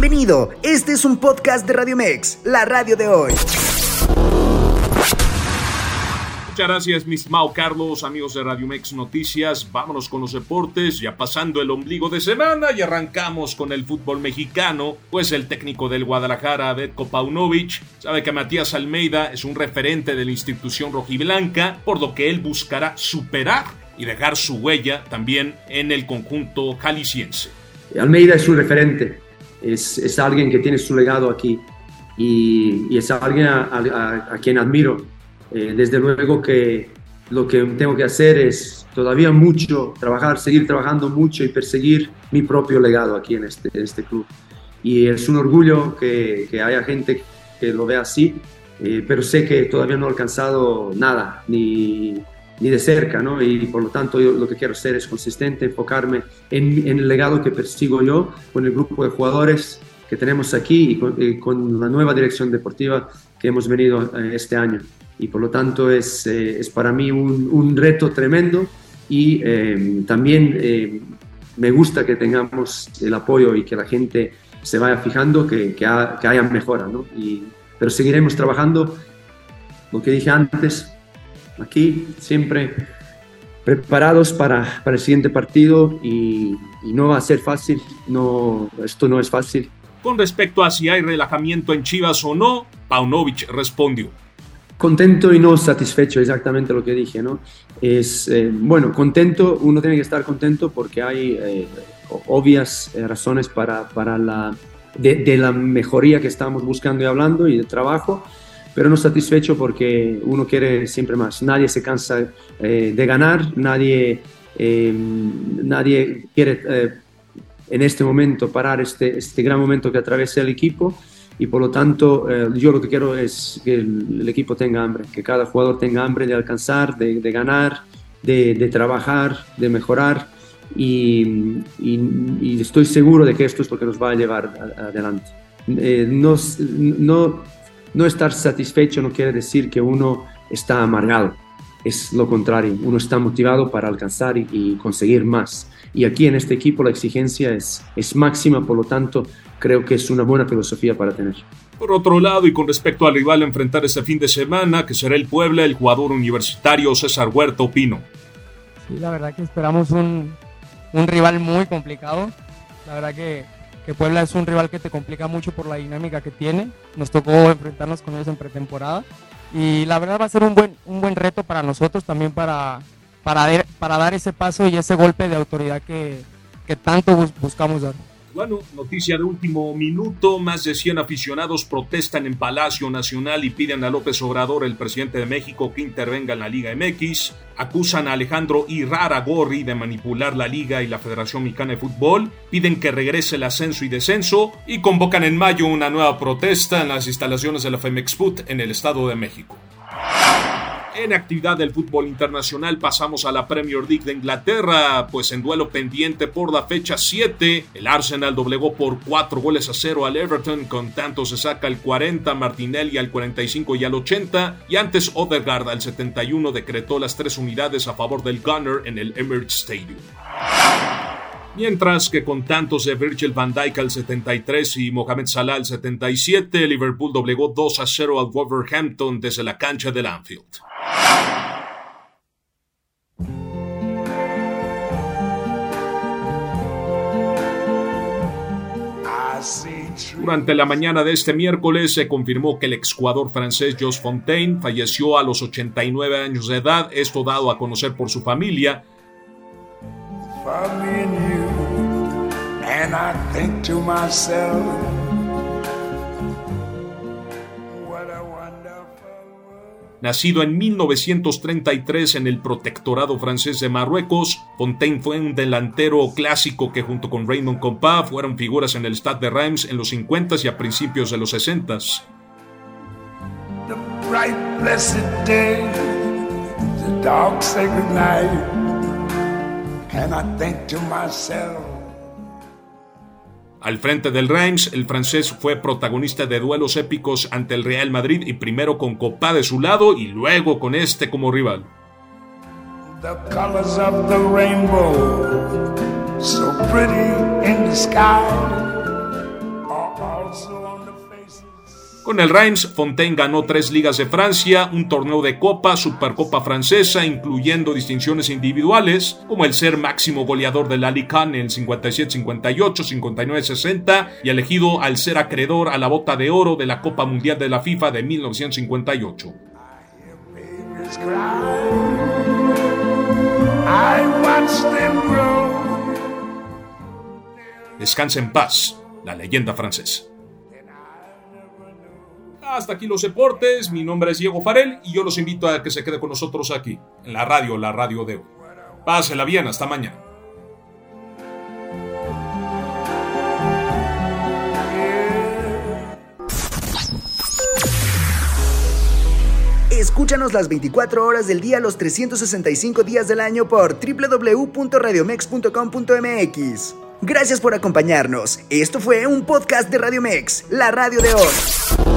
Bienvenido, este es un podcast de Radio Mex, la radio de hoy. Muchas gracias, mis Mao Carlos, amigos de Radio Mex Noticias. Vámonos con los deportes, ya pasando el ombligo de semana y arrancamos con el fútbol mexicano, pues el técnico del Guadalajara, Betko Paunovic, sabe que Matías Almeida es un referente de la institución rojiblanca, por lo que él buscará superar y dejar su huella también en el conjunto jalisciense. Almeida es un referente, es, es alguien que tiene su legado aquí y, es alguien a, quien admiro. Eh, desde luego que lo que tengo que hacer es todavía mucho trabajar, seguir trabajando mucho y perseguir mi propio legado aquí en este, en este club. Y es un orgullo que, que haya gente que lo vea así, eh, pero sé que todavía no he alcanzado nada, ni, ni de cerca, ¿no? Y por lo tanto yo lo que quiero hacer es consistente, enfocarme en, en, el legado que persigo yo con el grupo de jugadores que tenemos aquí y con, y con la nueva dirección deportiva que hemos venido eh, este año. Y por lo tanto es, eh, es para mí un, un, reto tremendo y eh, también eh, me gusta que tengamos el apoyo y que la gente se vaya fijando que, que, ha, que haya mejora, ¿no? Y, pero seguiremos trabajando, lo que dije antes, aquí siempre preparados para, para el siguiente partido y, y, no va a ser fácil, no, esto no es fácil. Con respecto a si hay relajamiento en Chivas o no, Paunovic respondió. Contento y no satisfecho, exactamente lo que dije, ¿no? Es, eh, bueno, contento, uno tiene que estar contento porque hay eh, obvias eh, razones para, para la, de, de la mejoría que estamos buscando y hablando y de trabajo, pero no satisfecho porque uno quiere siempre más. Nadie se cansa eh, de ganar, nadie, eh, nadie quiere eh, en este momento parar este, este gran momento que atraviesa el equipo y por lo tanto yo lo que quiero es que el, el, equipo tenga hambre, que cada jugador tenga hambre de alcanzar, de, de ganar, de, de, trabajar, de mejorar. Y, y, y, estoy seguro de que esto es lo que nos va a llevar adelante. Eh, no, no, no estar satisfecho no quiere decir que uno está amargado, es lo contrario, uno está motivado para alcanzar y, y conseguir más. Y aquí en este equipo la exigencia es, es máxima, por lo tanto creo que es una buena filosofía para tener. Por otro lado, y con respecto al rival a enfrentar este fin de semana, que será el Puebla, el jugador universitario César Huerta Opino. Sí, la verdad que esperamos un, un rival muy complicado. La verdad que que Puebla es un rival que te complica mucho por la dinámica que tiene. Nos tocó enfrentarnos con ellos en pretemporada y la verdad va a ser un buen, un buen reto para nosotros también para, para, para dar ese paso y ese golpe de autoridad que, tanto bus buscamos dar. Bueno, noticia de último minuto, más de 100 aficionados protestan en Palacio Nacional y piden a López Obrador, el presidente de México, que intervenga en la Liga MX. Acusan a Alejandro Iraragorri de manipular la Liga y la Federación Mexicana de Fútbol. Piden que regrese el ascenso y descenso y convocan en mayo una nueva protesta en las instalaciones de la Femexput en el Estado de México. En actividad del fútbol internacional pasamos a la Premier League de Inglaterra, pues en duelo pendiente por la fecha 7, el Arsenal doblegó por 4 goles a 0 al Everton, con tanto se saca al 40, Martinelli al 45 y al 80, y antes Odegaard al 71 decretó las tres unidades a favor del Gunner en el Emirates Stadium. Mientras que con tantos de Virgil van Dijk al 73 y Mohamed Salah al 77, Liverpool doblegó 2 a 0 al Wolverhampton desde la cancha del Anfield. Durante la mañana de este miércoles se confirmó que el exjugador francés Jos Fontaine falleció a los 89 años de edad, esto dado a conocer por su familia. Nacido en 1933 en el protectorado francés de Marruecos, Fontaine fue un delantero clásico que junto con Raymond Compa fueron figuras en el Stade de Reims en los 50s y a principios de los 60s. The bright, blessed day, the dark, sacred night, and I think to myself, al frente del Reims, el francés fue protagonista de duelos épicos ante el Real Madrid y primero con Copa de su lado y luego con este como rival. The colors of the rainbow, so pretty in the sky, Con el Reims, Fontaine ganó tres ligas de Francia, un torneo de Copa, Supercopa francesa, incluyendo distinciones individuales, como el ser máximo goleador de la Ligue en el 57-58, 59-60 y elegido al ser acreedor a la bota de oro de la Copa Mundial de la FIFA de 1958. Descansa en paz, la leyenda francesa. Hasta aquí los deportes, mi nombre es Diego Farel y yo los invito a que se quede con nosotros aquí, en la radio, la radio de hoy. Pásela bien, hasta mañana. Escúchanos las 24 horas del día, los 365 días del año por www.radiomex.com.mx. Gracias por acompañarnos. Esto fue un podcast de Radio Mex, la radio de hoy.